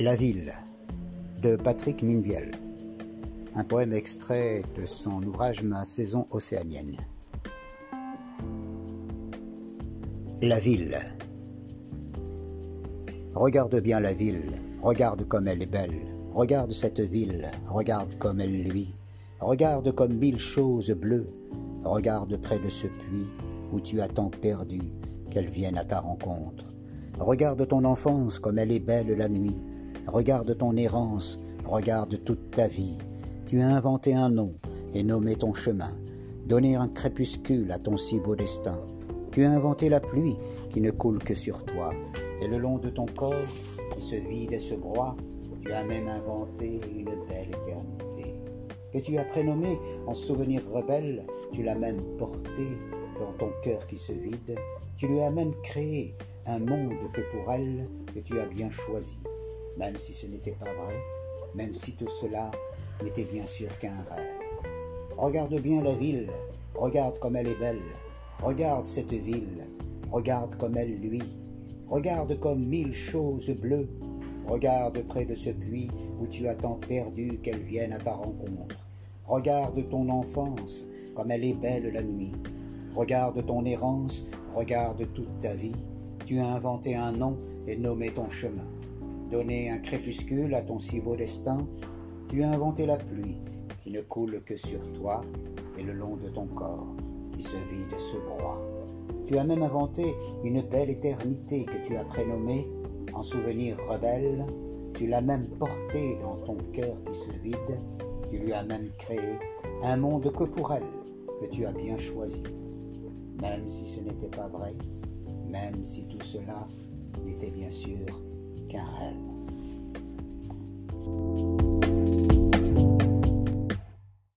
La ville de Patrick Minbiel. Un poème extrait de son ouvrage Ma saison océanienne. La ville. Regarde bien la ville, regarde comme elle est belle, regarde cette ville, regarde comme elle luit, regarde comme mille choses bleues, regarde près de ce puits où tu as tant perdu qu'elle vienne à ta rencontre. Regarde ton enfance comme elle est belle la nuit. Regarde ton errance, regarde toute ta vie. Tu as inventé un nom et nommé ton chemin, donné un crépuscule à ton si beau destin. Tu as inventé la pluie qui ne coule que sur toi, et le long de ton corps qui se vide et se broie, tu as même inventé une belle éternité. Que tu as prénommé en souvenir rebelle, tu l'as même porté dans ton cœur qui se vide, tu lui as même créé un monde que pour elle que tu as bien choisi, même si ce n'était pas vrai, même si tout cela n'était bien sûr qu'un rêve. Regarde bien la ville, regarde comme elle est belle, regarde cette ville, regarde comme elle luit, regarde comme mille choses bleues, regarde près de ce puits où tu as tant perdu qu'elle vienne à ta rencontre. Regarde ton enfance, comme elle est belle la nuit, Regarde ton errance, regarde toute ta vie. Tu as inventé un nom et nommé ton chemin. Donné un crépuscule à ton si beau destin. Tu as inventé la pluie qui ne coule que sur toi et le long de ton corps qui se vide et se broie. Tu as même inventé une belle éternité que tu as prénommée en souvenir rebelle. Tu l'as même portée dans ton cœur qui se vide. Tu lui as même créé un monde que pour elle que tu as bien choisi même si ce n'était pas vrai, même si tout cela n'était bien sûr क्या है